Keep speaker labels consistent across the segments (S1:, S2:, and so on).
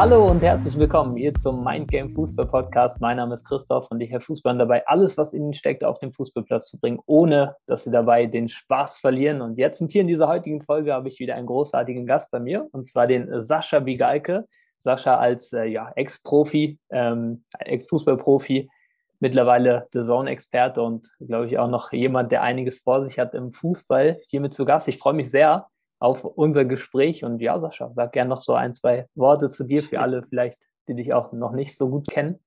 S1: Hallo und herzlich willkommen hier zum Mindgame Fußball Podcast. Mein Name ist Christoph und ich helfe Fußballern dabei, alles, was ihnen steckt, auf den Fußballplatz zu bringen, ohne dass sie dabei den Spaß verlieren. Und jetzt und hier in dieser heutigen Folge habe ich wieder einen großartigen Gast bei mir und zwar den Sascha Bigalke. Sascha als äh, ja, Ex-Profi, ähm, Ex-Fußballprofi, mittlerweile The Zone-Experte und glaube ich auch noch jemand, der einiges vor sich hat im Fußball, hiermit zu Gast. Ich freue mich sehr auf unser Gespräch und ja, Sascha, sag gerne noch so ein, zwei Worte zu dir für alle vielleicht, die dich auch noch nicht so gut kennen.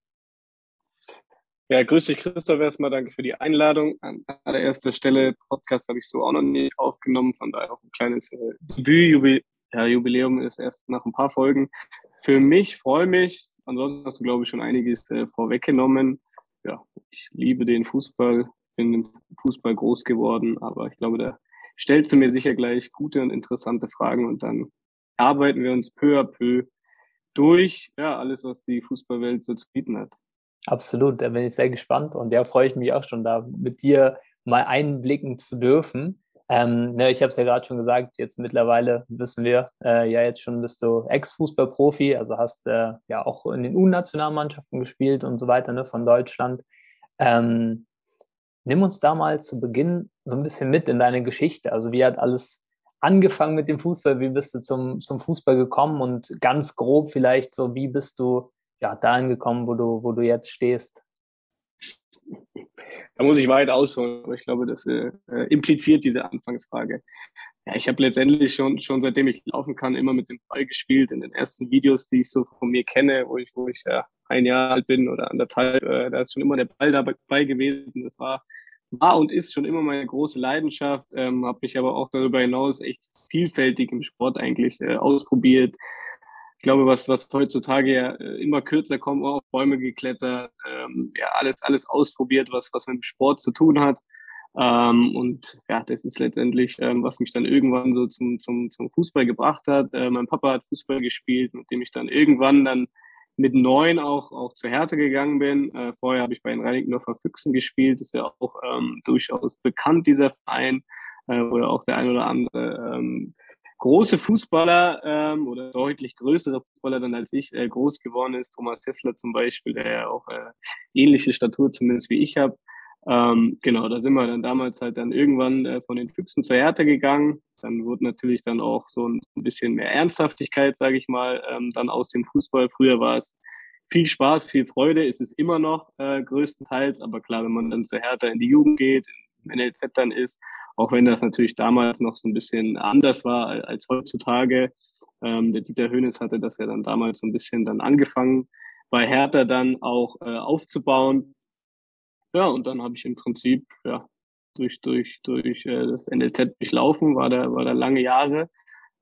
S2: Ja, grüß dich, Christoph. Erstmal danke für die Einladung. An allererster Stelle, Podcast habe ich so auch noch nicht aufgenommen, von daher auch ein kleines äh, Debüt. Ja, Jubiläum ist erst nach ein paar Folgen. Für mich freue mich. Ansonsten hast du, glaube ich, schon einiges äh, vorweggenommen ja, ich liebe den Fußball, bin im Fußball groß geworden, aber ich glaube, da stellst du mir sicher gleich gute und interessante Fragen und dann arbeiten wir uns peu à peu durch, ja, alles, was die Fußballwelt so zu bieten hat.
S1: Absolut, da bin ich sehr gespannt und da freue ich mich auch schon, da mit dir mal einblicken zu dürfen. Ähm, ne, ich habe es ja gerade schon gesagt, jetzt mittlerweile wissen wir, äh, ja jetzt schon bist du Ex-Fußballprofi, also hast äh, ja auch in den U-Nationalmannschaften gespielt und so weiter ne, von Deutschland. Ähm, nimm uns da mal zu Beginn so ein bisschen mit in deine Geschichte. Also wie hat alles angefangen mit dem Fußball? Wie bist du zum, zum Fußball gekommen? Und ganz grob vielleicht so, wie bist du ja dahin gekommen, wo du, wo du jetzt stehst?
S2: Da muss ich weit ausholen, ich glaube, das äh, äh, impliziert diese Anfangsfrage. Ja, ich habe letztendlich schon, schon seitdem ich laufen kann, immer mit dem Ball gespielt. In den ersten Videos, die ich so von mir kenne, wo ich, wo ich ja, ein Jahr alt bin oder anderthalb, äh, da ist schon immer der Ball dabei gewesen. Das war, war und ist schon immer meine große Leidenschaft. Ähm, habe mich aber auch darüber hinaus echt vielfältig im Sport eigentlich äh, ausprobiert ich glaube, was, was heutzutage ja äh, immer kürzer kommt, auf Bäume geklettert, ähm, ja, alles, alles ausprobiert, was, was mit dem Sport zu tun hat. Ähm, und ja, das ist letztendlich, ähm, was mich dann irgendwann so zum, zum, zum Fußball gebracht hat. Äh, mein Papa hat Fußball gespielt, mit dem ich dann irgendwann dann mit neun auch, auch zur Härte gegangen bin. Äh, vorher habe ich bei den Reinickendorfer Füchsen gespielt, ist ja auch ähm, durchaus bekannt, dieser Verein, äh, oder auch der ein oder andere ähm, große Fußballer ähm, oder deutlich größere Fußballer dann als ich äh, groß geworden ist. Thomas Tesla zum Beispiel, der ja auch äh, ähnliche Statur zumindest wie ich habe. Ähm, genau, da sind wir dann damals halt dann irgendwann äh, von den Füchsen zur Härte gegangen. Dann wurde natürlich dann auch so ein bisschen mehr Ernsthaftigkeit, sage ich mal, ähm, dann aus dem Fußball. Früher war es viel Spaß, viel Freude, ist es immer noch äh, größtenteils. Aber klar, wenn man dann zur Härte in die Jugend geht, im NLZ dann ist, auch wenn das natürlich damals noch so ein bisschen anders war als heutzutage. Ähm, der Dieter Hönes hatte das ja dann damals so ein bisschen dann angefangen, bei Hertha dann auch äh, aufzubauen. Ja, und dann habe ich im Prinzip ja, durch, durch, durch äh, das NLZ durchlaufen, war da, war da lange Jahre,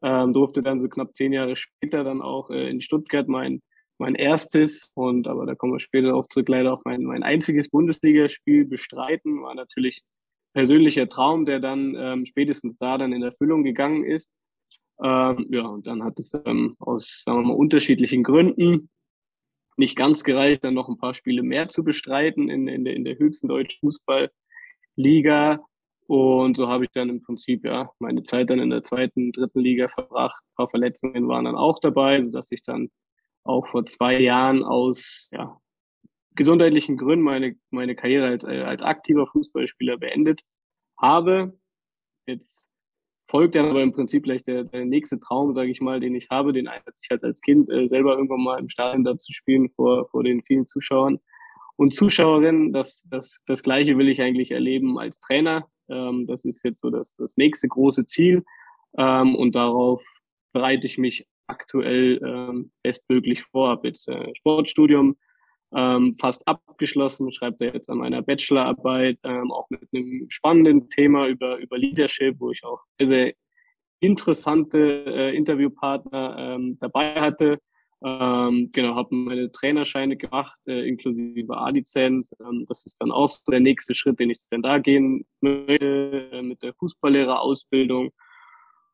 S2: ähm, durfte dann so knapp zehn Jahre später dann auch äh, in Stuttgart mein, mein erstes und aber da kommen wir später auch zurück, leider auch mein, mein einziges Bundesligaspiel bestreiten. War natürlich persönlicher Traum, der dann ähm, spätestens da dann in Erfüllung gegangen ist. Ähm, ja, und dann hat es ähm, aus, sagen wir mal, unterschiedlichen Gründen nicht ganz gereicht, dann noch ein paar Spiele mehr zu bestreiten in, in, der, in der höchsten deutschen Fußballliga. Und so habe ich dann im Prinzip ja meine Zeit dann in der zweiten, dritten Liga verbracht. Ein paar Verletzungen waren dann auch dabei, sodass ich dann auch vor zwei Jahren aus ja, gesundheitlichen Gründen meine, meine Karriere als, äh, als aktiver Fußballspieler beendet habe. Jetzt folgt dann aber im Prinzip gleich der, der nächste Traum, sage ich mal, den ich habe, den hatte ich halt als Kind äh, selber irgendwann mal im Stadion da zu spielen vor, vor den vielen Zuschauern und Zuschauerinnen. Das, das, das Gleiche will ich eigentlich erleben als Trainer. Ähm, das ist jetzt so das, das nächste große Ziel ähm, und darauf bereite ich mich aktuell ähm, bestmöglich vor. Habe jetzt äh, Sportstudium ähm, fast abgeschlossen, schreibt er jetzt an meiner Bachelorarbeit, ähm, auch mit einem spannenden Thema über, über Leadership, wo ich auch sehr, sehr interessante äh, Interviewpartner ähm, dabei hatte. Ähm, genau, habe meine Trainerscheine gemacht, äh, inklusive A-Lizenz. Ähm, das ist dann auch so der nächste Schritt, den ich dann da gehen möchte, äh, mit der Fußballlehrerausbildung.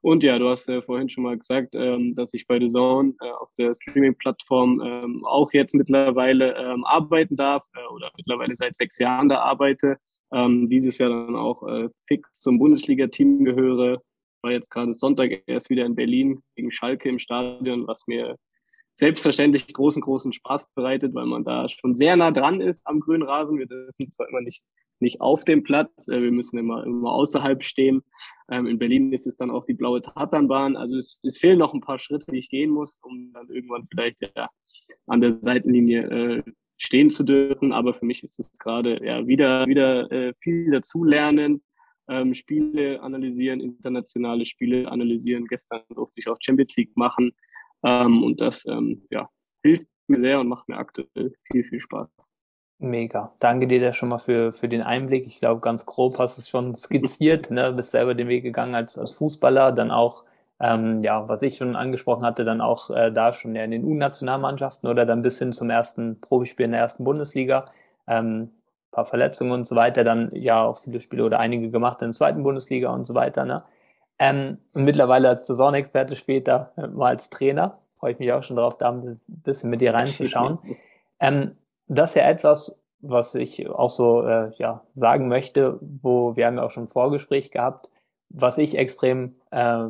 S2: Und ja, du hast ja vorhin schon mal gesagt, ähm, dass ich bei The Zone äh, auf der Streaming-Plattform ähm, auch jetzt mittlerweile ähm, arbeiten darf äh, oder mittlerweile seit sechs Jahren da arbeite. Ähm, dieses Jahr dann auch äh, fix zum Bundesliga-Team gehöre. War jetzt gerade Sonntag erst wieder in Berlin gegen Schalke im Stadion, was mir selbstverständlich großen, großen Spaß bereitet, weil man da schon sehr nah dran ist am grünen Rasen. Wir dürfen zwar immer nicht, nicht auf dem Platz, äh, wir müssen immer, immer außerhalb stehen. Ähm, in Berlin ist es dann auch die blaue Tatanbahn. Also es, es fehlen noch ein paar Schritte, die ich gehen muss, um dann irgendwann vielleicht ja, an der Seitenlinie äh, stehen zu dürfen. Aber für mich ist es gerade ja, wieder, wieder äh, viel dazulernen, ähm, Spiele analysieren, internationale Spiele analysieren. Gestern durfte ich auch Champions League machen. Ähm, und das ähm, ja, hilft mir sehr und macht mir aktuell viel, viel Spaß.
S1: Mega. Danke dir da schon mal für, für den Einblick. Ich glaube, ganz grob hast du es schon skizziert, ne? bist selber den Weg gegangen als, als Fußballer, dann auch, ähm, ja, was ich schon angesprochen hatte, dann auch äh, da schon ja in den U-Nationalmannschaften oder dann bis hin zum ersten Profispiel in der ersten Bundesliga. Ähm, paar Verletzungen und so weiter, dann ja auch viele Spiele oder einige gemacht in der zweiten Bundesliga und so weiter. Ne? Ähm, und mittlerweile als Saisonexperte später äh, mal als Trainer. Freue ich mich auch schon darauf, da ein bisschen mit dir reinzuschauen. Ähm, das ist ja etwas, was ich auch so äh, ja, sagen möchte, wo wir haben ja auch schon ein Vorgespräch gehabt, was ich extrem äh,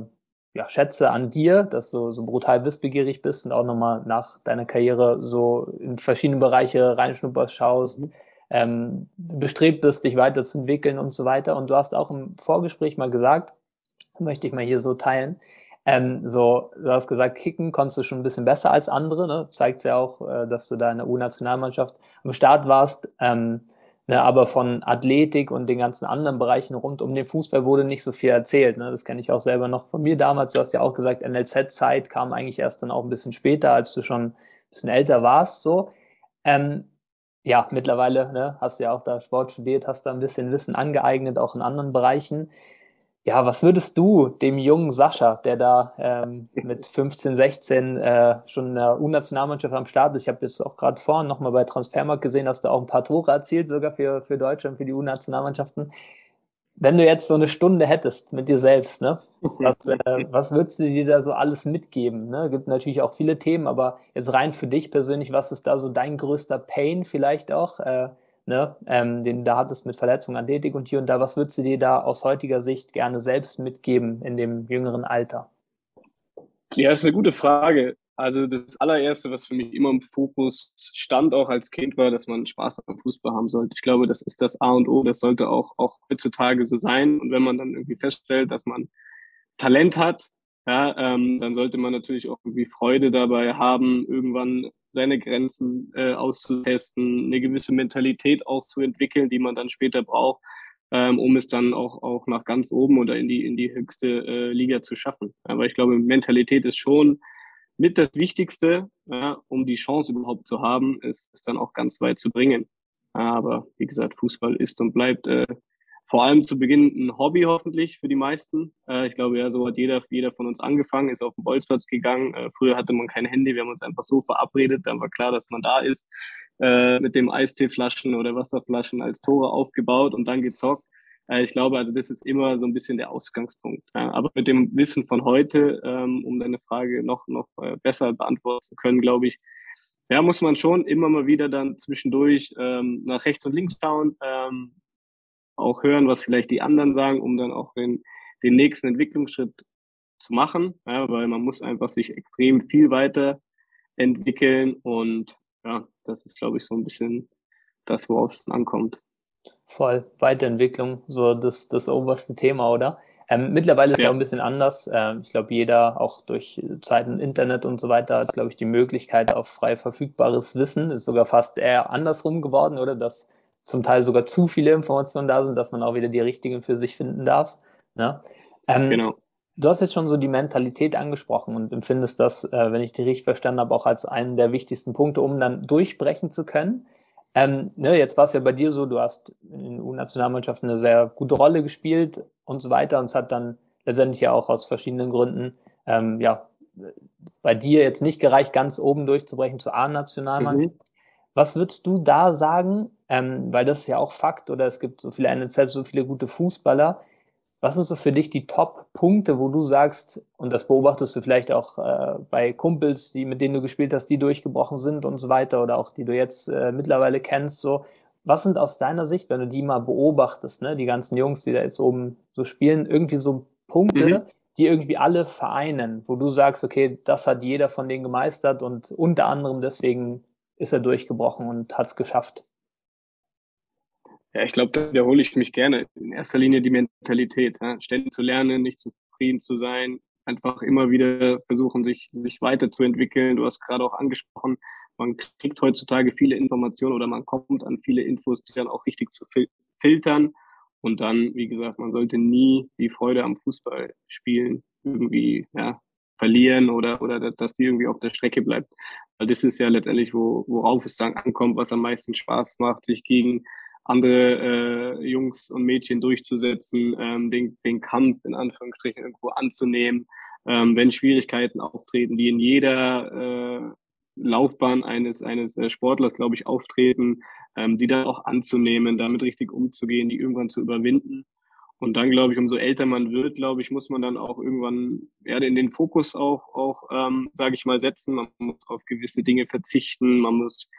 S1: ja, schätze an dir, dass du so brutal wissbegierig bist und auch nochmal nach deiner Karriere so in verschiedene Bereiche reinschnupperst, schaust, mhm. ähm, bestrebt bist, dich weiterzuentwickeln und so weiter. Und du hast auch im Vorgespräch mal gesagt, möchte ich mal hier so teilen. Ähm, so, du hast gesagt, kicken konntest du schon ein bisschen besser als andere. Ne? Zeigt ja auch, äh, dass du da in der U-Nationalmannschaft am Start warst. Ähm, ne, aber von Athletik und den ganzen anderen Bereichen rund um den Fußball wurde nicht so viel erzählt. Ne? Das kenne ich auch selber noch von mir damals. Du hast ja auch gesagt, NLZ-Zeit kam eigentlich erst dann auch ein bisschen später, als du schon ein bisschen älter warst. So. Ähm, ja, mittlerweile ne, hast du ja auch da Sport studiert, hast da ein bisschen Wissen angeeignet, auch in anderen Bereichen. Ja, was würdest du dem jungen Sascha, der da ähm, mit 15, 16 äh, schon in der U-Nationalmannschaft am Start ist, ich habe jetzt auch gerade vorhin nochmal bei Transfermarkt gesehen, dass du auch ein paar Tore erzielt, sogar für, für Deutschland, für die U-Nationalmannschaften. Wenn du jetzt so eine Stunde hättest mit dir selbst, ne, was, äh, was würdest du dir da so alles mitgeben? Ne? Gibt natürlich auch viele Themen, aber jetzt rein für dich persönlich, was ist da so dein größter Pain vielleicht auch? Äh, ne, ähm, den du da hattest mit Verletzungen, Athletik und hier und da, was würdest du dir da aus heutiger Sicht gerne selbst mitgeben in dem jüngeren Alter?
S2: Ja, ist eine gute Frage. Also das allererste, was für mich immer im Fokus stand, auch als Kind, war, dass man Spaß am Fußball haben sollte. Ich glaube, das ist das A und O. Das sollte auch, auch heutzutage so sein. Und wenn man dann irgendwie feststellt, dass man Talent hat, ja, ähm, dann sollte man natürlich auch irgendwie Freude dabei haben, irgendwann seine Grenzen äh, auszutesten, eine gewisse Mentalität auch zu entwickeln, die man dann später braucht, ähm, um es dann auch, auch nach ganz oben oder in die, in die höchste äh, Liga zu schaffen. Aber ich glaube, Mentalität ist schon mit das Wichtigste, ja, um die Chance überhaupt zu haben, es, es dann auch ganz weit zu bringen. Aber wie gesagt, Fußball ist und bleibt äh, vor allem zu Beginn ein Hobby hoffentlich für die meisten. Äh, ich glaube, ja, so hat jeder, jeder von uns angefangen, ist auf den Bolzplatz gegangen. Äh, früher hatte man kein Handy, wir haben uns einfach so verabredet, dann war klar, dass man da ist, äh, mit dem Eisteeflaschen oder Wasserflaschen als Tore aufgebaut und dann gezockt. Ich glaube, also das ist immer so ein bisschen der Ausgangspunkt. aber mit dem Wissen von heute, ähm, um deine Frage noch, noch besser beantworten zu können, glaube ich, ja, muss man schon immer mal wieder dann zwischendurch ähm, nach rechts und links schauen, ähm, auch hören, was vielleicht die anderen sagen, um dann auch den, den nächsten Entwicklungsschritt zu machen, ja, weil man muss einfach sich extrem viel weiter entwickeln und ja, das ist, glaube ich, so ein bisschen das, worauf es ankommt.
S1: Voll, Weiterentwicklung, so das, das oberste Thema, oder? Ähm, mittlerweile ist ja. auch ein bisschen anders. Ähm, ich glaube, jeder, auch durch Zeiten Internet und so weiter, hat, glaube ich, die Möglichkeit auf frei verfügbares Wissen. Ist sogar fast eher andersrum geworden, oder? Dass zum Teil sogar zu viele Informationen da sind, dass man auch wieder die richtigen für sich finden darf. Ne? Ähm, genau. Du hast jetzt schon so die Mentalität angesprochen und empfindest das, äh, wenn ich dich richtig verstanden habe, auch als einen der wichtigsten Punkte, um dann durchbrechen zu können. Ähm, ne, jetzt war es ja bei dir so, du hast in den U-Nationalmannschaften eine sehr gute Rolle gespielt und so weiter und es hat dann letztendlich ja auch aus verschiedenen Gründen ähm, ja, bei dir jetzt nicht gereicht, ganz oben durchzubrechen zur A-Nationalmannschaft. Mhm. Was würdest du da sagen? Ähm, weil das ist ja auch Fakt, oder es gibt so viele NLZ, so viele gute Fußballer. Was sind so für dich die Top-Punkte, wo du sagst, und das beobachtest du vielleicht auch äh, bei Kumpels, die, mit denen du gespielt hast, die durchgebrochen sind und so weiter, oder auch die du jetzt äh, mittlerweile kennst, so, was sind aus deiner Sicht, wenn du die mal beobachtest, ne, die ganzen Jungs, die da jetzt oben so spielen, irgendwie so Punkte, mhm. die irgendwie alle vereinen, wo du sagst, okay, das hat jeder von denen gemeistert und unter anderem deswegen ist er durchgebrochen und hat es geschafft?
S2: Ja, ich glaube, da wiederhole ich mich gerne. In erster Linie die Mentalität, ja? ständig zu lernen, nicht zufrieden zu sein, einfach immer wieder versuchen, sich, sich weiterzuentwickeln. Du hast gerade auch angesprochen, man kriegt heutzutage viele Informationen oder man kommt an viele Infos, die dann auch richtig zu fil filtern. Und dann, wie gesagt, man sollte nie die Freude am Fußballspielen irgendwie ja, verlieren oder, oder dass die irgendwie auf der Strecke bleibt. Weil das ist ja letztendlich, wo, worauf es dann ankommt, was am meisten Spaß macht, sich gegen andere äh, Jungs und Mädchen durchzusetzen, ähm, den, den Kampf in Anführungsstrichen irgendwo anzunehmen, ähm, wenn Schwierigkeiten auftreten, die in jeder äh, Laufbahn eines, eines äh, Sportlers, glaube ich, auftreten, ähm, die dann auch anzunehmen, damit richtig umzugehen, die irgendwann zu überwinden. Und dann, glaube ich, umso älter man wird, glaube ich, muss man dann auch irgendwann ja, in den Fokus auch, auch ähm, sage ich mal, setzen. Man muss auf gewisse Dinge verzichten. Man muss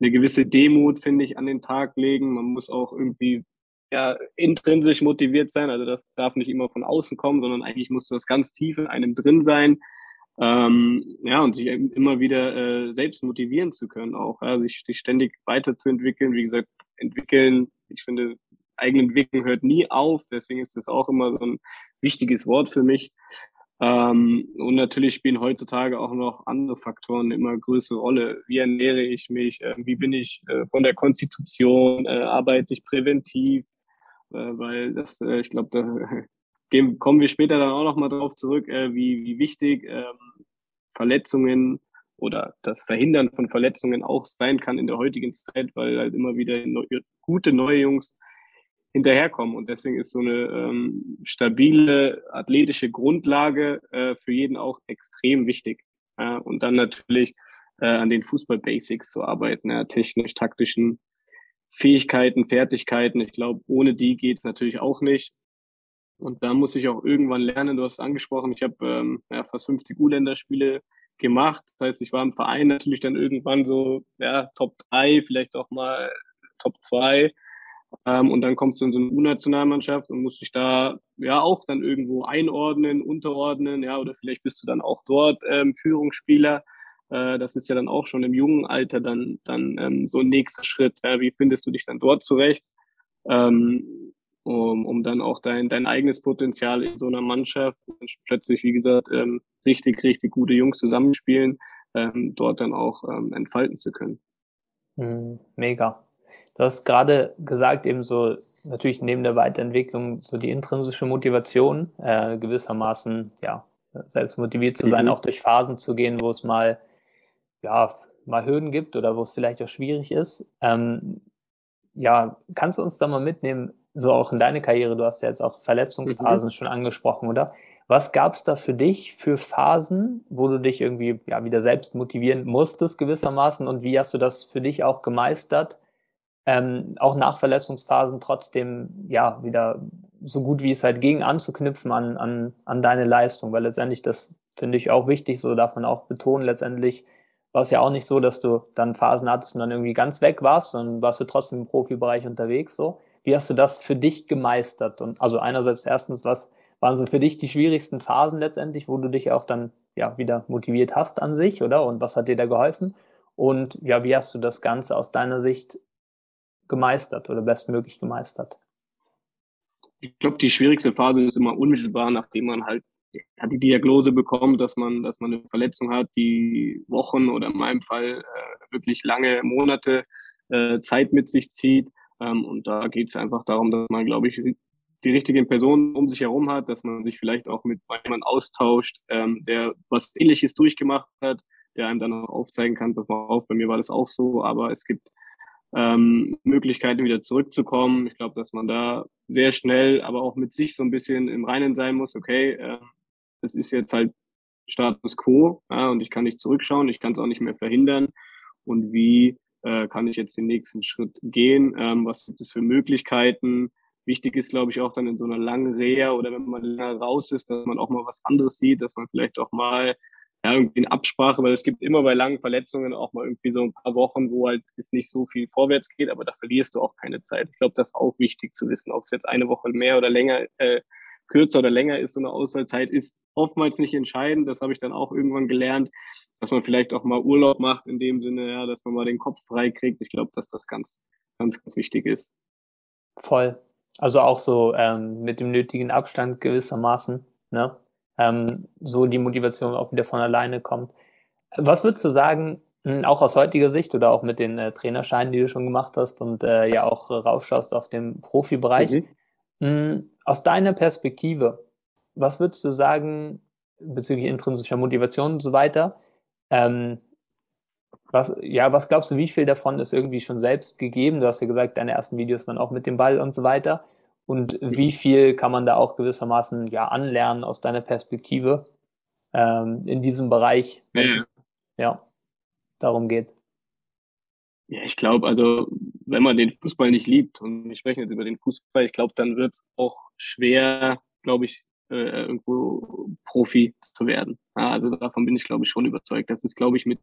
S2: eine gewisse Demut, finde ich, an den Tag legen. Man muss auch irgendwie ja, intrinsisch motiviert sein. Also das darf nicht immer von außen kommen, sondern eigentlich muss das ganz tief in einem drin sein. Ähm, ja, und sich immer wieder äh, selbst motivieren zu können, auch ja, sich, sich ständig weiterzuentwickeln. Wie gesagt, entwickeln, ich finde, Eigenentwicklung hört nie auf. Deswegen ist das auch immer so ein wichtiges Wort für mich. Ähm, und natürlich spielen heutzutage auch noch andere Faktoren immer größere Rolle. Wie ernähre ich mich? Äh, wie bin ich äh, von der Konstitution? Äh, arbeite ich präventiv? Äh, weil das, äh, ich glaube, da gehen, kommen wir später dann auch noch mal drauf zurück, äh, wie, wie wichtig ähm, Verletzungen oder das Verhindern von Verletzungen auch sein kann in der heutigen Zeit, weil halt immer wieder neu, gute neue Jungs hinterherkommen. Und deswegen ist so eine ähm, stabile athletische Grundlage äh, für jeden auch extrem wichtig. Ja, und dann natürlich äh, an den Fußball-Basics zu arbeiten, ja, technisch-taktischen Fähigkeiten, Fertigkeiten. Ich glaube, ohne die geht es natürlich auch nicht. Und da muss ich auch irgendwann lernen. Du hast angesprochen, ich habe ähm, ja, fast 50 U-Länderspiele gemacht. Das heißt, ich war im Verein natürlich dann irgendwann so ja, Top 3, vielleicht auch mal Top 2. Ähm, und dann kommst du in so eine U-Nationalmannschaft und musst dich da ja auch dann irgendwo einordnen, unterordnen, ja, oder vielleicht bist du dann auch dort ähm, Führungsspieler. Äh, das ist ja dann auch schon im jungen Alter dann, dann ähm, so ein nächster Schritt. Ja, wie findest du dich dann dort zurecht? Ähm, um, um dann auch dein, dein eigenes Potenzial in so einer Mannschaft plötzlich, wie gesagt, ähm, richtig, richtig gute Jungs zusammenspielen, ähm, dort dann auch ähm, entfalten zu können.
S1: Mhm, mega. Du hast gerade gesagt, eben so natürlich neben der Weiterentwicklung so die intrinsische Motivation, äh, gewissermaßen, ja, selbst motiviert zu sein, mhm. auch durch Phasen zu gehen, wo es mal, ja, mal Hürden gibt oder wo es vielleicht auch schwierig ist. Ähm, ja, kannst du uns da mal mitnehmen, so auch in deine Karriere, du hast ja jetzt auch Verletzungsphasen mhm. schon angesprochen, oder? Was gab es da für dich für Phasen, wo du dich irgendwie ja, wieder selbst motivieren musstest gewissermaßen und wie hast du das für dich auch gemeistert, ähm, auch nach Verletzungsphasen trotzdem ja wieder so gut wie es halt ging anzuknüpfen an, an, an deine Leistung, weil letztendlich das finde ich auch wichtig, so darf man auch betonen, letztendlich war es ja auch nicht so, dass du dann Phasen hattest und dann irgendwie ganz weg warst, sondern warst du trotzdem im Profibereich unterwegs so. Wie hast du das für dich gemeistert? Und also einerseits erstens, was waren so für dich die schwierigsten Phasen letztendlich, wo du dich auch dann ja wieder motiviert hast an sich, oder? Und was hat dir da geholfen? Und ja, wie hast du das Ganze aus deiner Sicht gemeistert oder bestmöglich gemeistert?
S2: Ich glaube, die schwierigste Phase ist immer unmittelbar, nachdem man halt hat die Diagnose bekommt, dass man, dass man eine Verletzung hat, die Wochen oder in meinem Fall äh, wirklich lange Monate äh, Zeit mit sich zieht. Ähm, und da geht es einfach darum, dass man, glaube ich, die richtigen Personen um sich herum hat, dass man sich vielleicht auch mit jemandem austauscht, ähm, der was Ähnliches durchgemacht hat, der einem dann auch aufzeigen kann, pass mal auf, bei mir war das auch so, aber es gibt ähm, Möglichkeiten wieder zurückzukommen. Ich glaube, dass man da sehr schnell, aber auch mit sich so ein bisschen im Reinen sein muss. Okay, äh, das ist jetzt halt Status quo ja, und ich kann nicht zurückschauen, ich kann es auch nicht mehr verhindern. Und wie äh, kann ich jetzt den nächsten Schritt gehen? Ähm, was gibt es für Möglichkeiten? Wichtig ist, glaube ich, auch dann in so einer langen Reha oder wenn man länger raus ist, dass man auch mal was anderes sieht, dass man vielleicht auch mal ja, irgendwie eine Absprache, weil es gibt immer bei langen Verletzungen auch mal irgendwie so ein paar Wochen, wo halt es nicht so viel vorwärts geht, aber da verlierst du auch keine Zeit. Ich glaube, das ist auch wichtig zu wissen, ob es jetzt eine Woche mehr oder länger, äh, kürzer oder länger ist, so eine Auswahlzeit ist oftmals nicht entscheidend. Das habe ich dann auch irgendwann gelernt, dass man vielleicht auch mal Urlaub macht in dem Sinne, ja, dass man mal den Kopf frei kriegt. Ich glaube, dass das ganz, ganz, ganz wichtig ist.
S1: Voll. Also auch so ähm, mit dem nötigen Abstand gewissermaßen, ne? Ähm, so die Motivation auch wieder von alleine kommt. Was würdest du sagen, hm, auch aus heutiger Sicht oder auch mit den äh, Trainerscheinen, die du schon gemacht hast und äh, ja auch äh, raufschaust auf den Profibereich, mhm. mh, hm, aus deiner Perspektive, was würdest du sagen bezüglich intrinsischer Motivation und so weiter? Ähm, was, ja, was glaubst du, wie viel davon ist irgendwie schon selbst gegeben? Du hast ja gesagt, deine ersten Videos waren auch mit dem Ball und so weiter. Und wie mhm. viel kann man da auch gewissermaßen ja anlernen aus deiner Perspektive ähm, in diesem Bereich, wenn ja. es ja, darum geht?
S2: Ja, ich glaube, also wenn man den Fußball nicht liebt und wir sprechen jetzt über den Fußball, ich glaube, dann wird es auch schwer, glaube ich, äh, irgendwo Profi zu werden. Ja, also davon bin ich, glaube ich, schon überzeugt. Das ist, glaube ich, mit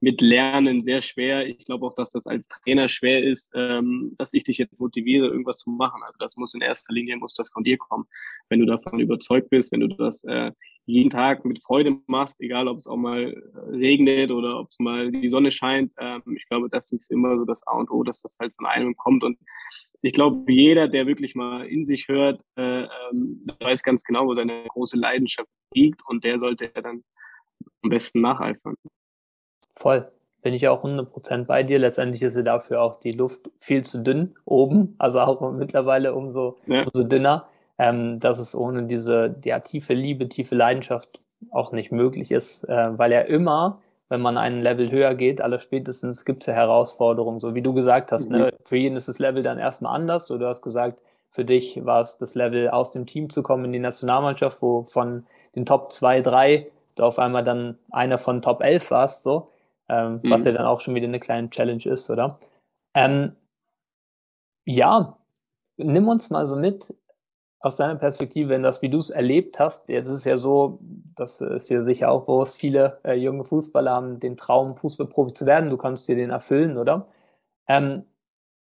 S2: mit Lernen sehr schwer. Ich glaube auch, dass das als Trainer schwer ist, ähm, dass ich dich jetzt motiviere, irgendwas zu machen. Also das muss in erster Linie, muss das von dir kommen. Wenn du davon überzeugt bist, wenn du das äh, jeden Tag mit Freude machst, egal ob es auch mal äh, regnet oder ob es mal die Sonne scheint. Ähm, ich glaube, das ist immer so das A und O, dass das halt von einem kommt. Und ich glaube, jeder, der wirklich mal in sich hört, äh, ähm, weiß ganz genau, wo seine große Leidenschaft liegt und der sollte ja dann am besten nacheifern.
S1: Voll. Bin ich auch 100% bei dir. Letztendlich ist ja dafür auch die Luft viel zu dünn oben, also auch mittlerweile umso, ja. umso dünner, ähm, dass es ohne diese ja, tiefe Liebe, tiefe Leidenschaft auch nicht möglich ist, äh, weil ja immer, wenn man einen Level höher geht, aller spätestens gibt es ja Herausforderungen, so wie du gesagt hast. Ne? Mhm. Ne? Für jeden ist das Level dann erstmal anders. So, du hast gesagt, für dich war es das Level, aus dem Team zu kommen in die Nationalmannschaft, wo von den Top 2, 3 du auf einmal dann einer von Top 11 warst, so ähm, mhm. was ja dann auch schon wieder eine kleine Challenge ist, oder? Ähm, ja, nimm uns mal so mit aus deiner Perspektive, wenn das, wie du es erlebt hast, jetzt ist es ja so, das ist ja sicher auch bewusst, viele äh, junge Fußballer haben den Traum, Fußballprofi zu werden, du kannst dir den erfüllen, oder? Ähm,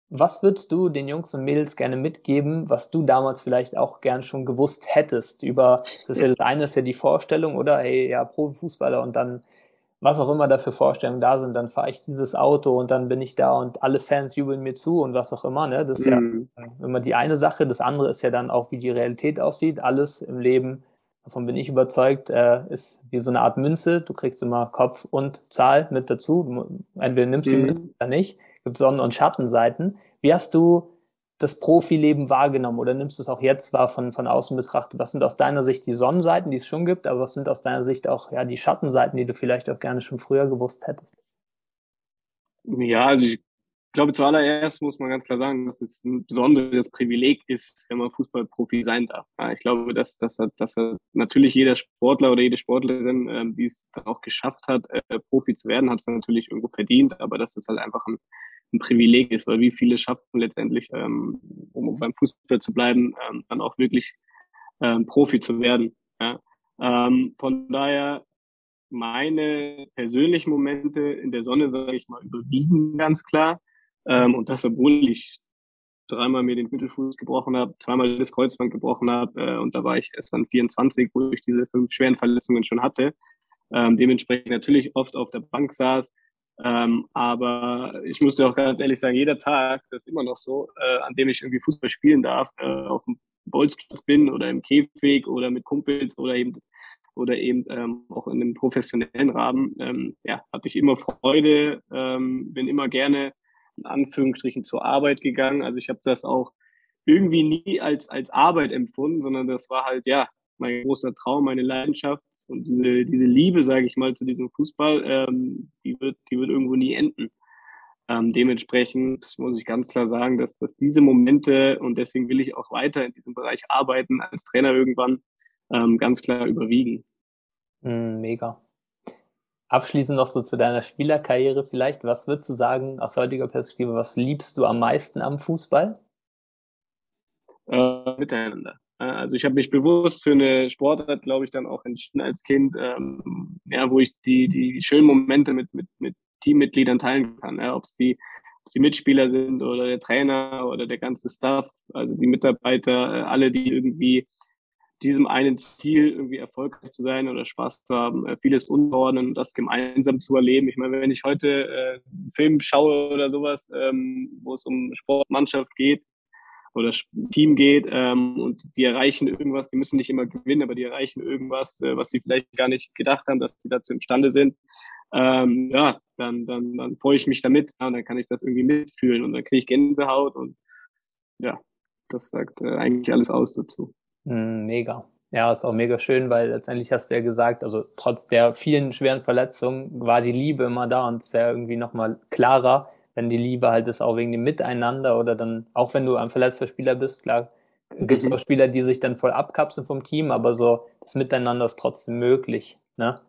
S1: was würdest du den Jungs und Mädels gerne mitgeben, was du damals vielleicht auch gern schon gewusst hättest über, das ist ja das eine ist ja die Vorstellung, oder? Hey, ja, Profifußballer und dann was auch immer da für Vorstellungen da sind, dann fahre ich dieses Auto und dann bin ich da und alle Fans jubeln mir zu und was auch immer. Ne? Das ist mhm. ja immer die eine Sache. Das andere ist ja dann auch, wie die Realität aussieht. Alles im Leben, davon bin ich überzeugt, äh, ist wie so eine Art Münze. Du kriegst immer Kopf und Zahl mit dazu. Entweder nimmst du mhm. mit oder nicht. Es gibt Sonnen- und Schattenseiten. Wie hast du das Profileben wahrgenommen oder nimmst du es auch jetzt wahr von, von außen betrachtet? Was sind aus deiner Sicht die Sonnenseiten, die es schon gibt, aber was sind aus deiner Sicht auch ja, die Schattenseiten, die du vielleicht auch gerne schon früher gewusst hättest?
S2: Ja, also ich glaube, zuallererst muss man ganz klar sagen, dass es ein besonderes Privileg ist, wenn man Fußballprofi sein darf. Ich glaube, dass, dass, dass natürlich jeder Sportler oder jede Sportlerin, ähm, die es auch geschafft hat, äh, Profi zu werden, hat es natürlich irgendwo verdient, aber das ist halt einfach ein ein Privileg ist, weil wie viele schaffen letztendlich, ähm, um beim Fußball zu bleiben, ähm, dann auch wirklich ähm, Profi zu werden. Ja? Ähm, von daher meine persönlichen Momente in der Sonne, sage ich mal, überwiegen ganz klar. Ähm, und das, obwohl ich dreimal mir den Mittelfuß gebrochen habe, zweimal das Kreuzband gebrochen habe äh, und da war ich erst dann 24, wo ich diese fünf schweren Verletzungen schon hatte. Ähm, dementsprechend natürlich oft auf der Bank saß, ähm, aber ich muss dir auch ganz ehrlich sagen, jeder Tag, das ist immer noch so, äh, an dem ich irgendwie Fußball spielen darf, äh, auf dem Bolzplatz bin oder im Käfig oder mit Kumpels oder eben oder eben ähm, auch in einem professionellen Rahmen, ähm, ja, hatte ich immer Freude, ähm, bin immer gerne in Anführungsstrichen zur Arbeit gegangen. Also ich habe das auch irgendwie nie als, als Arbeit empfunden, sondern das war halt, ja, mein großer Traum, meine Leidenschaft. Und diese, diese Liebe, sage ich mal, zu diesem Fußball, ähm, die, wird, die wird irgendwo nie enden. Ähm, dementsprechend muss ich ganz klar sagen, dass, dass diese Momente, und deswegen will ich auch weiter in diesem Bereich arbeiten, als Trainer irgendwann, ähm, ganz klar überwiegen.
S1: Mm, mega. Abschließend noch so zu deiner Spielerkarriere vielleicht. Was würdest du sagen aus heutiger Perspektive, was liebst du am meisten am Fußball?
S2: Äh, miteinander. Also ich habe mich bewusst für eine Sportart, glaube ich, dann auch entschieden als Kind, ähm, ja, wo ich die, die schönen Momente mit, mit, mit Teammitgliedern teilen kann. Ja, ob es die, die Mitspieler sind oder der Trainer oder der ganze Staff, also die Mitarbeiter, äh, alle, die irgendwie diesem einen Ziel irgendwie erfolgreich zu sein oder Spaß zu haben, äh, vieles unterordnen und das gemeinsam zu erleben. Ich meine, wenn ich heute äh, einen Film schaue oder sowas, ähm, wo es um Sportmannschaft geht oder Team geht ähm, und die erreichen irgendwas, die müssen nicht immer gewinnen, aber die erreichen irgendwas, äh, was sie vielleicht gar nicht gedacht haben, dass sie dazu imstande sind, ähm, ja, dann, dann, dann freue ich mich damit ja, und dann kann ich das irgendwie mitfühlen und dann kriege ich Gänsehaut und ja, das sagt äh, eigentlich alles aus dazu.
S1: Hm, mega. Ja, ist auch mega schön, weil letztendlich hast du ja gesagt, also trotz der vielen schweren Verletzungen war die Liebe immer da und ist ja irgendwie nochmal klarer, wenn die Liebe halt ist, auch wegen dem Miteinander oder dann, auch wenn du ein verletzter Spieler bist, klar, gibt es mhm. auch Spieler, die sich dann voll abkapseln vom Team, aber so das Miteinander ist trotzdem möglich. Ne?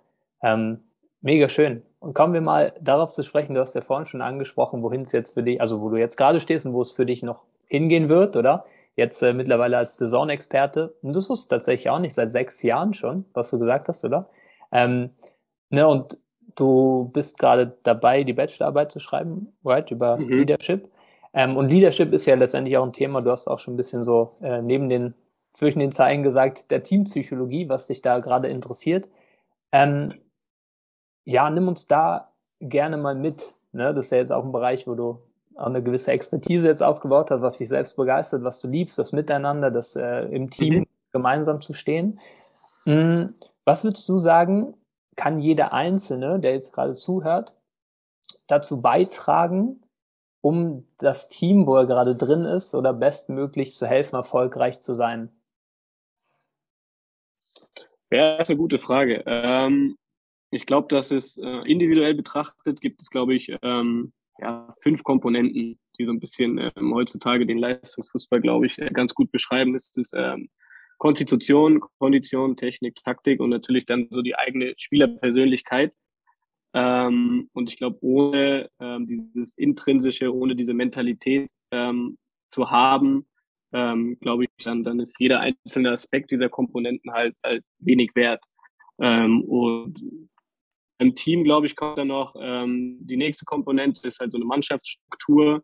S1: Ähm, mega schön. Und kommen wir mal darauf zu sprechen, du hast ja vorhin schon angesprochen, wohin es jetzt für dich, also wo du jetzt gerade stehst und wo es für dich noch hingehen wird, oder? jetzt äh, mittlerweile als Saison-Experte. Und das wusste ich tatsächlich auch nicht, seit sechs Jahren schon, was du gesagt hast, oder? Ähm, ne, und du bist gerade dabei, die Bachelorarbeit zu schreiben, right, über mhm. Leadership. Ähm, und Leadership ist ja letztendlich auch ein Thema, du hast auch schon ein bisschen so äh, neben den, zwischen den Zeilen gesagt, der Teampsychologie, was dich da gerade interessiert. Ähm, ja, nimm uns da gerne mal mit. Ne? Das ist ja jetzt auch ein Bereich, wo du auch eine gewisse Expertise jetzt aufgebaut hast, was dich selbst begeistert, was du liebst, das Miteinander, das äh, im Team mhm. gemeinsam zu stehen. Mhm. Was würdest du sagen, kann jeder Einzelne, der jetzt gerade zuhört, dazu beitragen, um das Team, wo er gerade drin ist, oder bestmöglich zu helfen, erfolgreich zu sein?
S2: Ja, das ist eine gute Frage. Ähm, ich glaube, dass es äh, individuell betrachtet gibt es, glaube ich, ähm, ja, fünf Komponenten, die so ein bisschen ähm, heutzutage den Leistungsfußball, glaube ich, äh, ganz gut beschreiben. Das ist ähm, Konstitution, Kondition, Technik, Taktik und natürlich dann so die eigene Spielerpersönlichkeit. Ähm, und ich glaube, ohne ähm, dieses Intrinsische, ohne diese Mentalität ähm, zu haben, ähm, glaube ich, dann, dann ist jeder einzelne Aspekt dieser Komponenten halt, halt wenig wert. Ähm, und im Team, glaube ich, kommt dann noch ähm, die nächste Komponente, ist halt so eine Mannschaftsstruktur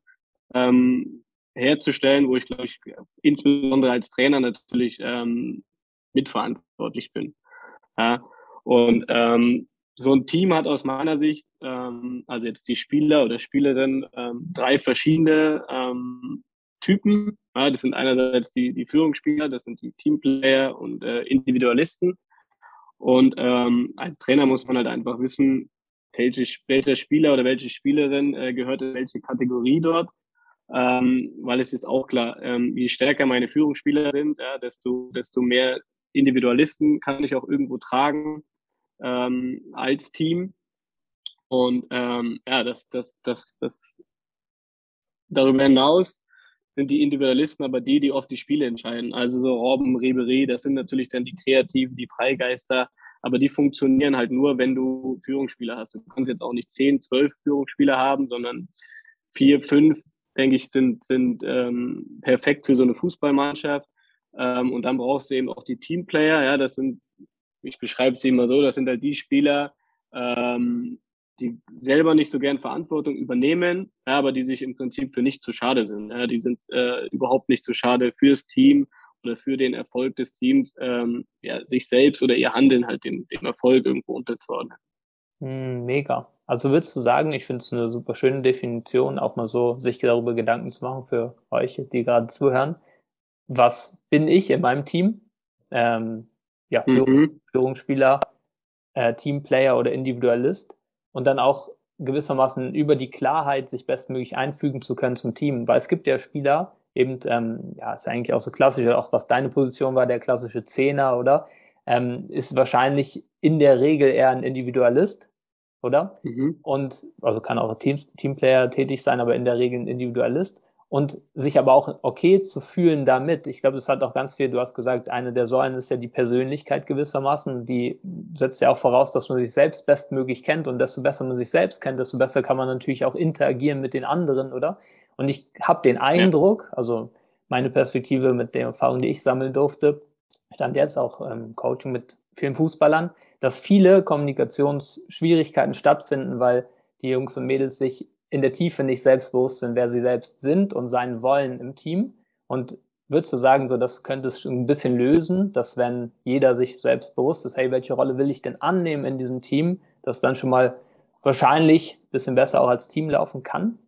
S2: ähm, herzustellen, wo ich, glaube ich, insbesondere als Trainer natürlich ähm, mitverantwortlich bin. Ja? Und ähm, so ein Team hat aus meiner Sicht, ähm, also jetzt die Spieler oder Spielerin, ähm, drei verschiedene ähm, Typen. Ja, das sind einerseits die, die Führungsspieler, das sind die Teamplayer und äh, Individualisten. Und ähm, als Trainer muss man halt einfach wissen, welche, welcher Spieler oder welche Spielerin äh, gehört in welche Kategorie dort. Ähm, weil es ist auch klar, ähm, je stärker meine Führungsspieler sind, ja, desto, desto mehr Individualisten kann ich auch irgendwo tragen ähm, als Team. Und ähm, ja, das, das, das, das darüber hinaus sind die Individualisten aber die, die oft die Spiele entscheiden. Also so Robben, Ribery, das sind natürlich dann die Kreativen, die Freigeister, aber die funktionieren halt nur, wenn du Führungsspieler hast. Du kannst jetzt auch nicht zehn, zwölf Führungsspieler haben, sondern vier, fünf, denke ich, sind, sind ähm, perfekt für so eine Fußballmannschaft. Ähm, und dann brauchst du eben auch die Teamplayer. Ja, das sind, ich beschreibe es immer so, das sind halt die Spieler, ähm, die selber nicht so gern Verantwortung übernehmen, ja, aber die sich im Prinzip für nichts zu schade sind. Ja, die sind äh, überhaupt nicht zu schade fürs Team oder für den Erfolg des Teams, ähm, ja, sich selbst oder ihr Handeln halt dem, dem Erfolg irgendwo unterzuordnen.
S1: Hm, mega. Also würdest du sagen, ich finde es eine super schöne Definition, auch mal so sich darüber Gedanken zu machen für euch, die gerade zuhören. Was bin ich in meinem Team? Ähm, ja, Führungs mhm. Führungsspieler, äh, Teamplayer oder Individualist und dann auch gewissermaßen über die Klarheit sich bestmöglich einfügen zu können zum Team. Weil es gibt ja Spieler, eben, ähm, ja, ist eigentlich auch so klassisch, auch was deine Position war, der klassische Zehner, oder? Ähm, ist wahrscheinlich in der Regel eher ein Individualist, oder? Mhm. Und also kann auch Team, Teamplayer tätig sein, aber in der Regel ein Individualist und sich aber auch okay zu fühlen damit. Ich glaube, es hat auch ganz viel, du hast gesagt, eine der Säulen ist ja die Persönlichkeit gewissermaßen. Die setzt ja auch voraus, dass man sich selbst bestmöglich kennt und desto besser man sich selbst kennt, desto besser kann man natürlich auch interagieren mit den anderen, oder? Und ich habe den Eindruck, also meine Perspektive mit der Erfahrung, die ich sammeln durfte, stand jetzt auch im Coaching mit vielen Fußballern, dass viele Kommunikationsschwierigkeiten stattfinden, weil die Jungs und Mädels sich in der Tiefe nicht selbstbewusst sind, wer sie selbst sind und sein wollen im Team und würdest du sagen, so das könnte es ein bisschen lösen, dass wenn jeder sich selbst bewusst ist, hey, welche Rolle will ich denn annehmen in diesem Team, dass dann schon mal wahrscheinlich ein bisschen besser auch als Team laufen kann?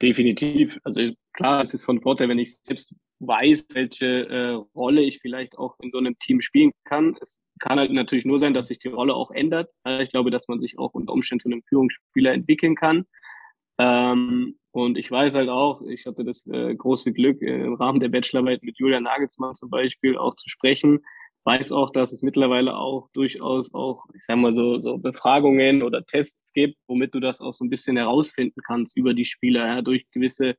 S2: Definitiv. Also klar, es ist von Vorteil, wenn ich selbst weiß, welche äh, Rolle ich vielleicht auch in so einem Team spielen kann. Es kann halt natürlich nur sein, dass sich die Rolle auch ändert. Ich glaube, dass man sich auch unter Umständen zu einem Führungsspieler entwickeln kann. Ähm, und ich weiß halt auch, ich hatte das äh, große Glück, äh, im Rahmen der Bachelorarbeit mit Julian Nagelsmann zum Beispiel auch zu sprechen. Weiß auch, dass es mittlerweile auch durchaus auch, ich sag mal so, so Befragungen oder Tests gibt, womit du das auch so ein bisschen herausfinden kannst über die Spieler, ja, durch gewisse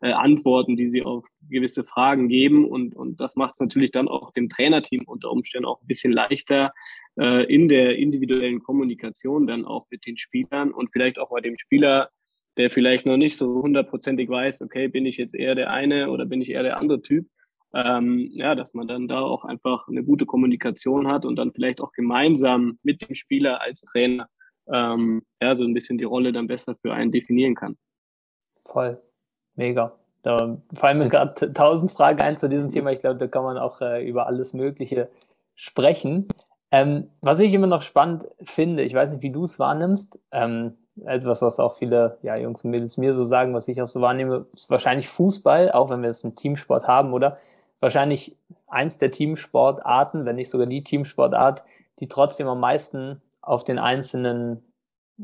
S2: äh, Antworten, die sie auf gewisse Fragen geben. Und, und das macht es natürlich dann auch dem Trainerteam unter Umständen auch ein bisschen leichter äh, in der individuellen Kommunikation dann auch mit den Spielern und vielleicht auch bei dem Spieler, der vielleicht noch nicht so hundertprozentig weiß, okay, bin ich jetzt eher der eine oder bin ich eher der andere Typ. Ähm, ja, dass man dann da auch einfach eine gute Kommunikation hat und dann vielleicht auch gemeinsam mit dem Spieler als Trainer ähm, ja, so ein bisschen die Rolle dann besser für einen definieren kann.
S1: Voll. Mega. Da fallen mir gerade tausend Fragen ein zu diesem Thema. Ich glaube, da kann man auch äh, über alles Mögliche sprechen. Ähm, was ich immer noch spannend finde, ich weiß nicht, wie du es wahrnimmst, ähm, etwas, was auch viele ja, Jungs und Mädels mir so sagen, was ich auch so wahrnehme, ist wahrscheinlich Fußball, auch wenn wir es einen Teamsport haben, oder? Wahrscheinlich eins der Teamsportarten, wenn nicht sogar die Teamsportart, die trotzdem am meisten auf den Einzelnen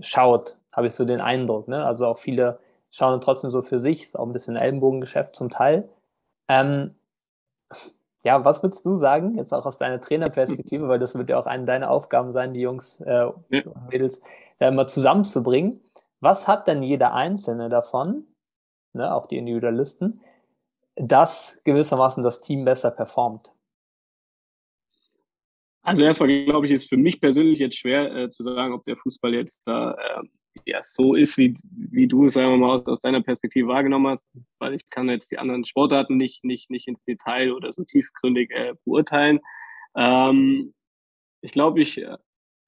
S1: schaut, habe ich so den Eindruck. Ne? Also auch viele schauen trotzdem so für sich, ist auch ein bisschen Ellenbogengeschäft zum Teil. Ähm, ja, was würdest du sagen, jetzt auch aus deiner Trainerperspektive, weil das wird ja auch eine deiner Aufgaben sein, die Jungs äh, und Mädels da immer zusammenzubringen. Was hat denn jeder Einzelne davon, ne, auch die Individualisten, dass gewissermaßen das Team besser performt?
S2: Also erstmal glaube ich, ist für mich persönlich jetzt schwer äh, zu sagen, ob der Fußball jetzt da äh, ja, so ist, wie, wie du es, sagen wir mal, aus, aus deiner Perspektive wahrgenommen hast, weil ich kann jetzt die anderen Sportarten nicht, nicht, nicht ins Detail oder so tiefgründig äh, beurteilen. Ähm, ich glaube, ich, äh,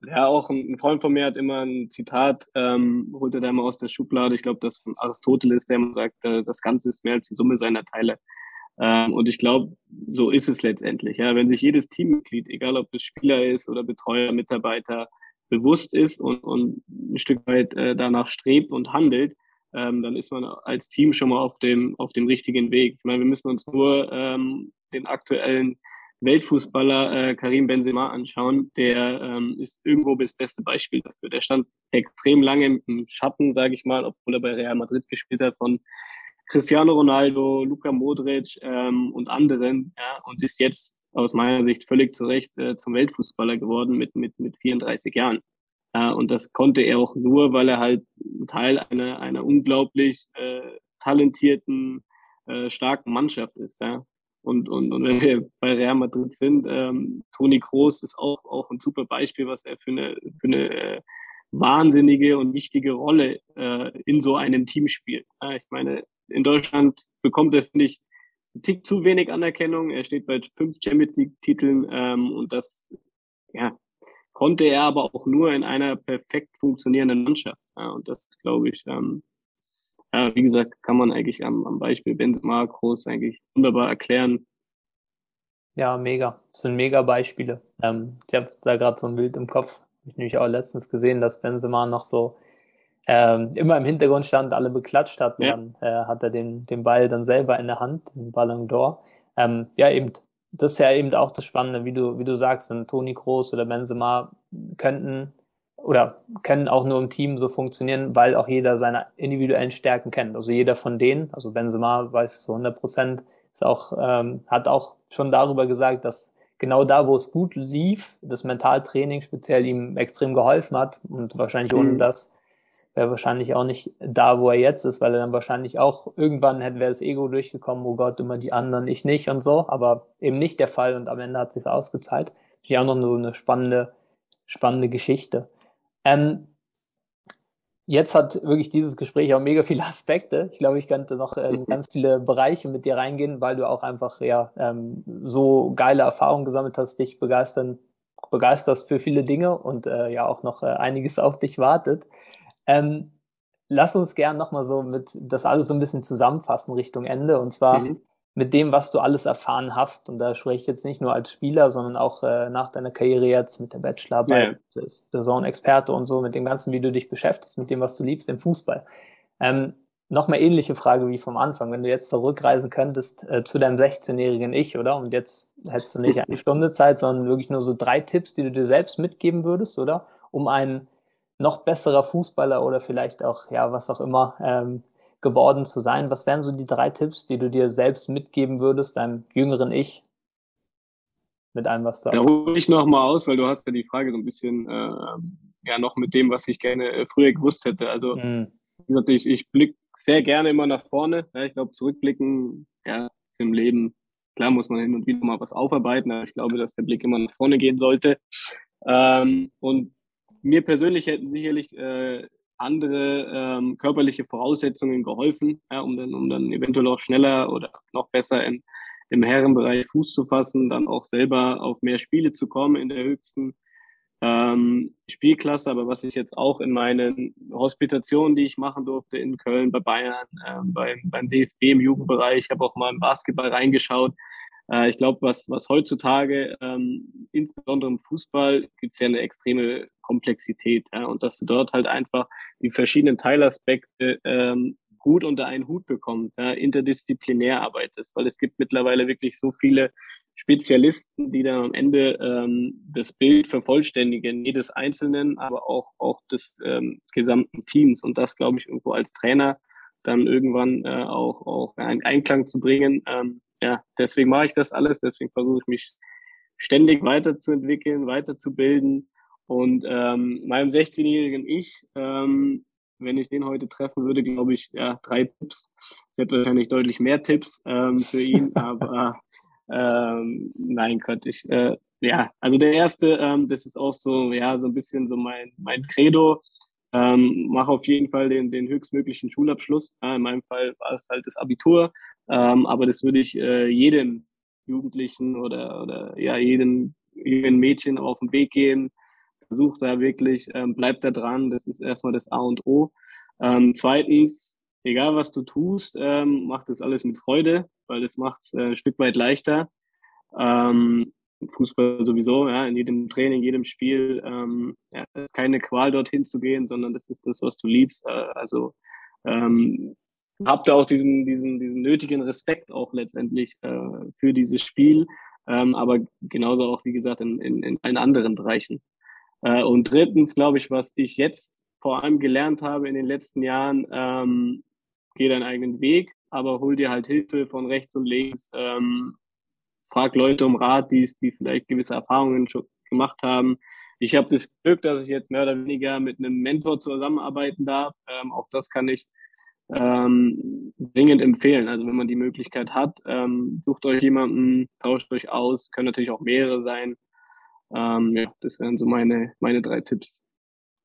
S2: ja, auch ein Freund von mir hat immer ein Zitat, ähm, holt er da immer aus der Schublade, ich glaube, das von Aristoteles, der immer sagt, äh, das Ganze ist mehr als die Summe seiner Teile. Ähm, und ich glaube, so ist es letztendlich. Ja, wenn sich jedes Teammitglied, egal ob es Spieler ist oder Betreuer, Mitarbeiter, bewusst ist und, und ein Stück weit äh, danach strebt und handelt, ähm, dann ist man als Team schon mal auf dem, auf dem richtigen Weg. Ich meine, wir müssen uns nur ähm, den aktuellen Weltfußballer äh, Karim Benzema anschauen. Der ähm, ist irgendwo das beste Beispiel dafür. Der stand extrem lange im Schatten, sage ich mal, obwohl er bei Real Madrid gespielt hat, von Cristiano Ronaldo, Luka Modric ähm, und anderen ja, und ist jetzt aus meiner Sicht völlig zu Recht äh, zum Weltfußballer geworden mit, mit, mit 34 Jahren. Äh, und das konnte er auch nur, weil er halt Teil einer, einer unglaublich äh, talentierten, äh, starken Mannschaft ist. Ja. Und, und, und wenn wir bei Real Madrid sind, ähm, Toni Kroos ist auch, auch ein super Beispiel, was er für eine, für eine äh, wahnsinnige und wichtige Rolle äh, in so einem Team spielt. Ja, ich meine, in Deutschland bekommt er, finde ich, Tick zu wenig Anerkennung. Er steht bei fünf Champions League-Titeln ähm, und das ja, konnte er aber auch nur in einer perfekt funktionierenden Mannschaft. Ja, und das glaube ich, ähm, ja, wie gesagt, kann man eigentlich am, am Beispiel Benzema Groß eigentlich wunderbar erklären.
S1: Ja, mega. Das sind mega Beispiele. Ähm, ich habe da gerade so ein Bild im Kopf. Habe ich nämlich auch letztens gesehen, dass Benzema noch so ähm, immer im Hintergrund stand, alle beklatscht hat. Ja. Dann äh, hat er den, den Ball dann selber in der Hand, den Ballon d'Or. Ähm, ja, eben, das ist ja eben auch das Spannende, wie du, wie du sagst, ein Toni Kroos oder Benzema könnten oder können auch nur im Team so funktionieren, weil auch jeder seine individuellen Stärken kennt. Also jeder von denen, also Benzema weiß so 100 Prozent, ist auch, ähm, hat auch schon darüber gesagt, dass genau da, wo es gut lief, das Mentaltraining speziell ihm extrem geholfen hat und wahrscheinlich ohne mhm. das wäre wahrscheinlich auch nicht da, wo er jetzt ist, weil er dann wahrscheinlich auch irgendwann hätte wäre das Ego durchgekommen, oh Gott, immer die anderen, ich nicht und so, aber eben nicht der Fall und am Ende hat sich ausgezahlt. Ich auch noch so eine spannende, spannende Geschichte. Ähm, jetzt hat wirklich dieses Gespräch auch mega viele Aspekte. Ich glaube, ich könnte noch in ähm, ganz viele Bereiche mit dir reingehen, weil du auch einfach ja ähm, so geile Erfahrungen gesammelt hast, dich begeistern, begeisterst für viele Dinge und äh, ja auch noch äh, einiges auf dich wartet. Ähm, lass uns gern nochmal so mit das alles so ein bisschen zusammenfassen Richtung Ende. Und zwar, mhm. mit dem, was du alles erfahren hast, und da spreche ich jetzt nicht nur als Spieler, sondern auch äh, nach deiner Karriere jetzt mit der Bachelorarbeit, ja. der Zone-Experte und so, mit dem Ganzen, wie du dich beschäftigst, mit dem, was du liebst, im Fußball. Ähm, Nochmal ähnliche Frage wie vom Anfang. Wenn du jetzt zurückreisen könntest äh, zu deinem 16-jährigen Ich, oder? Und jetzt hättest du nicht eine Stunde Zeit, sondern wirklich nur so drei Tipps, die du dir selbst mitgeben würdest, oder? Um ein noch besserer Fußballer oder vielleicht auch, ja, was auch immer, ähm, geworden zu sein. Was wären so die drei Tipps, die du dir selbst mitgeben würdest, deinem jüngeren Ich,
S2: mit allem, was da. Da hole ich nochmal aus, weil du hast ja die Frage so ein bisschen äh, ja noch mit dem, was ich gerne äh, früher gewusst hätte. Also mhm. wie gesagt, ich, ich blicke sehr gerne immer nach vorne. Ja, ich glaube, zurückblicken, ja, ist im Leben, klar muss man hin und wieder mal was aufarbeiten, aber ich glaube, dass der Blick immer nach vorne gehen sollte. Ähm, und mir persönlich hätten sicherlich äh, andere ähm, körperliche Voraussetzungen geholfen, ja, um, dann, um dann eventuell auch schneller oder noch besser im, im Herrenbereich Fuß zu fassen, dann auch selber auf mehr Spiele zu kommen in der höchsten ähm, Spielklasse. Aber was ich jetzt auch in meinen Hospitationen, die ich machen durfte in Köln, bei Bayern, äh, beim, beim DFB im Jugendbereich, ich habe auch mal im Basketball reingeschaut, äh, ich glaube, was, was heutzutage, ähm, insbesondere im Fußball, gibt es ja eine extreme Komplexität. Ja, und dass du dort halt einfach die verschiedenen Teilaspekte ähm, gut unter einen Hut bekommst, ja, interdisziplinär arbeitest, weil es gibt mittlerweile wirklich so viele Spezialisten, die dann am Ende ähm, das Bild vervollständigen, jedes Einzelnen, aber auch, auch des ähm, gesamten Teams. Und das, glaube ich, irgendwo als Trainer dann irgendwann äh, auch, auch einen Einklang zu bringen, ähm, ja, deswegen mache ich das alles, deswegen versuche ich mich ständig weiterzuentwickeln, weiterzubilden. Und ähm, meinem 16-jährigen Ich, ähm, wenn ich den heute treffen würde, glaube ich, ja, drei Tipps. Ich hätte wahrscheinlich deutlich mehr Tipps ähm, für ihn, aber ähm, nein, könnte ich. Äh, ja, also der erste, ähm, das ist auch so, ja, so ein bisschen so mein, mein Credo. Ähm, mach auf jeden Fall den, den höchstmöglichen Schulabschluss. Ja, in meinem Fall war es halt das Abitur, ähm, aber das würde ich äh, jedem Jugendlichen oder, oder ja, jedem, jedem Mädchen auf den Weg geben. Versuch da wirklich, ähm, bleib da dran. Das ist erstmal das A und O. Ähm, zweitens, egal was du tust, ähm, mach das alles mit Freude, weil das macht es äh, ein Stück weit leichter. Ähm, Fußball sowieso, ja, in jedem Training, jedem Spiel. Ähm, ja, es ist keine Qual, dorthin zu gehen, sondern das ist das, was du liebst. Äh, also ähm, habt da auch diesen, diesen, diesen nötigen Respekt auch letztendlich äh, für dieses Spiel, ähm, aber genauso auch, wie gesagt, in, in, in allen anderen Bereichen. Äh, und drittens, glaube ich, was ich jetzt vor allem gelernt habe in den letzten Jahren, ähm, geh deinen eigenen Weg, aber hol dir halt Hilfe von rechts und links. Ähm, frag Leute um Rat, die, die vielleicht gewisse Erfahrungen schon gemacht haben. Ich habe das Glück, dass ich jetzt mehr oder weniger mit einem Mentor zusammenarbeiten darf. Ähm, auch das kann ich ähm, dringend empfehlen. Also wenn man die Möglichkeit hat, ähm, sucht euch jemanden, tauscht euch aus, können natürlich auch mehrere sein. Ähm, ja, das wären so meine, meine drei Tipps.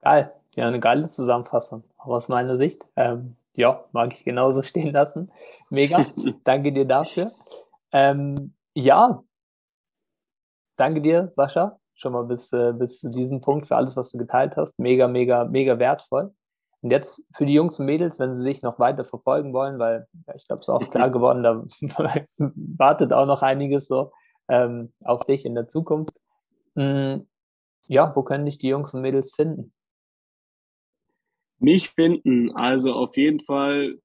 S1: Geil, ja, eine geile Zusammenfassung, auch aus meiner Sicht. Ähm, ja, mag ich genauso stehen lassen. Mega, danke dir dafür. Ähm, ja, danke dir, Sascha, schon mal bis, äh, bis zu diesem Punkt für alles, was du geteilt hast. Mega, mega, mega wertvoll. Und jetzt für die Jungs und Mädels, wenn sie sich noch weiter verfolgen wollen, weil ja, ich glaube, es ist auch klar geworden, da wartet auch noch einiges so ähm, auf dich in der Zukunft. Mhm. Ja, wo können dich die Jungs und Mädels finden?
S2: Mich finden, also auf jeden Fall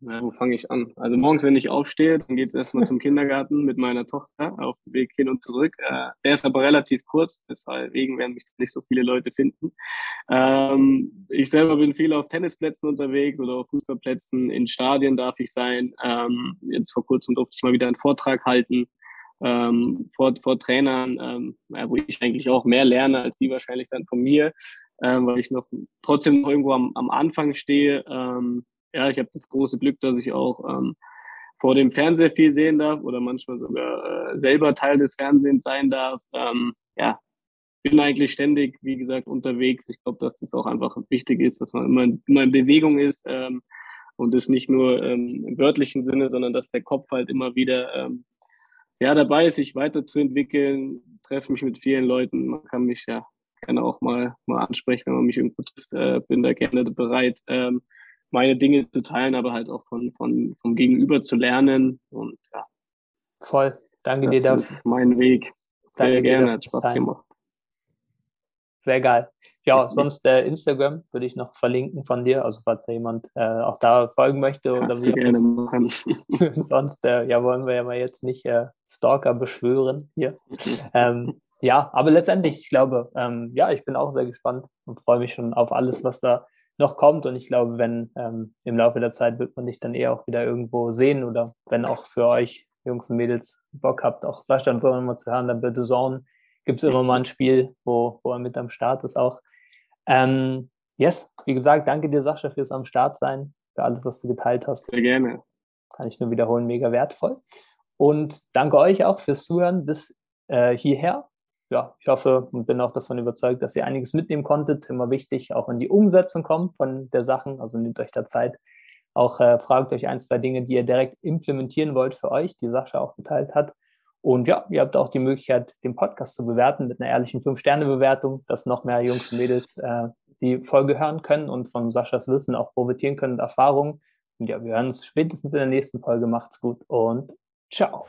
S2: na, wo fange ich an? Also morgens, wenn ich aufstehe, dann geht es erstmal zum Kindergarten mit meiner Tochter auf dem Weg hin und zurück. Äh, der ist aber relativ kurz, deswegen werden mich nicht so viele Leute finden. Ähm, ich selber bin viel auf Tennisplätzen unterwegs oder auf Fußballplätzen. In Stadien darf ich sein. Ähm, jetzt vor kurzem durfte ich mal wieder einen Vortrag halten. Ähm, vor, vor Trainern, ähm, ja, wo ich eigentlich auch mehr lerne als sie wahrscheinlich dann von mir, ähm, weil ich noch trotzdem noch irgendwo am, am Anfang stehe. Ähm, ja, ich habe das große Glück, dass ich auch ähm, vor dem Fernseher viel sehen darf oder manchmal sogar äh, selber Teil des Fernsehens sein darf. Ähm, ja, bin eigentlich ständig, wie gesagt, unterwegs. Ich glaube, dass das auch einfach wichtig ist, dass man immer, immer in Bewegung ist ähm, und das nicht nur ähm, im wörtlichen Sinne, sondern dass der Kopf halt immer wieder ähm, ja dabei ist, sich weiterzuentwickeln. Treffe mich mit vielen Leuten. Man kann mich ja gerne auch mal mal ansprechen, wenn man mich irgendwo trifft. Äh, bin da gerne bereit. Ähm, meine Dinge zu teilen, aber halt auch von, von, vom Gegenüber zu lernen. Und ja.
S1: Voll. Danke
S2: das
S1: dir dafür.
S2: Das ist mein Weg. Sehr Danke gerne, hat Spaß gemacht.
S1: Sehr geil. Ja, sonst äh, Instagram würde ich noch verlinken von dir, also falls da jemand äh, auch da folgen möchte. Oder
S2: Kannst wie gerne machen.
S1: sonst äh, ja, wollen wir ja mal jetzt nicht äh, Stalker beschwören hier. ähm, ja, aber letztendlich, ich glaube, ähm, ja, ich bin auch sehr gespannt und freue mich schon auf alles, was da noch kommt. Und ich glaube, wenn ähm, im Laufe der Zeit wird man dich dann eher auch wieder irgendwo sehen oder wenn auch für euch Jungs und Mädels Bock habt, auch Sascha und so nochmal zu hören, dann bitte Zone gibt es immer mal ein Spiel, wo, wo er mit am Start ist auch. Ähm, yes, wie gesagt, danke dir, Sascha, fürs am Start sein, für alles, was du geteilt hast.
S2: Sehr gerne.
S1: Kann ich nur wiederholen, mega wertvoll. Und danke euch auch fürs Zuhören bis äh, hierher. Ja, ich hoffe und bin auch davon überzeugt, dass ihr einiges mitnehmen konntet. Immer wichtig, auch in die Umsetzung kommt von der Sachen. Also nehmt euch da Zeit. Auch äh, fragt euch ein, zwei Dinge, die ihr direkt implementieren wollt für euch, die Sascha auch geteilt hat. Und ja, ihr habt auch die Möglichkeit, den Podcast zu bewerten mit einer ehrlichen 5-Sterne-Bewertung, dass noch mehr Jungs und Mädels äh, die Folge hören können und von Saschas Wissen auch profitieren können und Erfahrungen. Und ja, wir hören uns spätestens in der nächsten Folge. Macht's gut und ciao.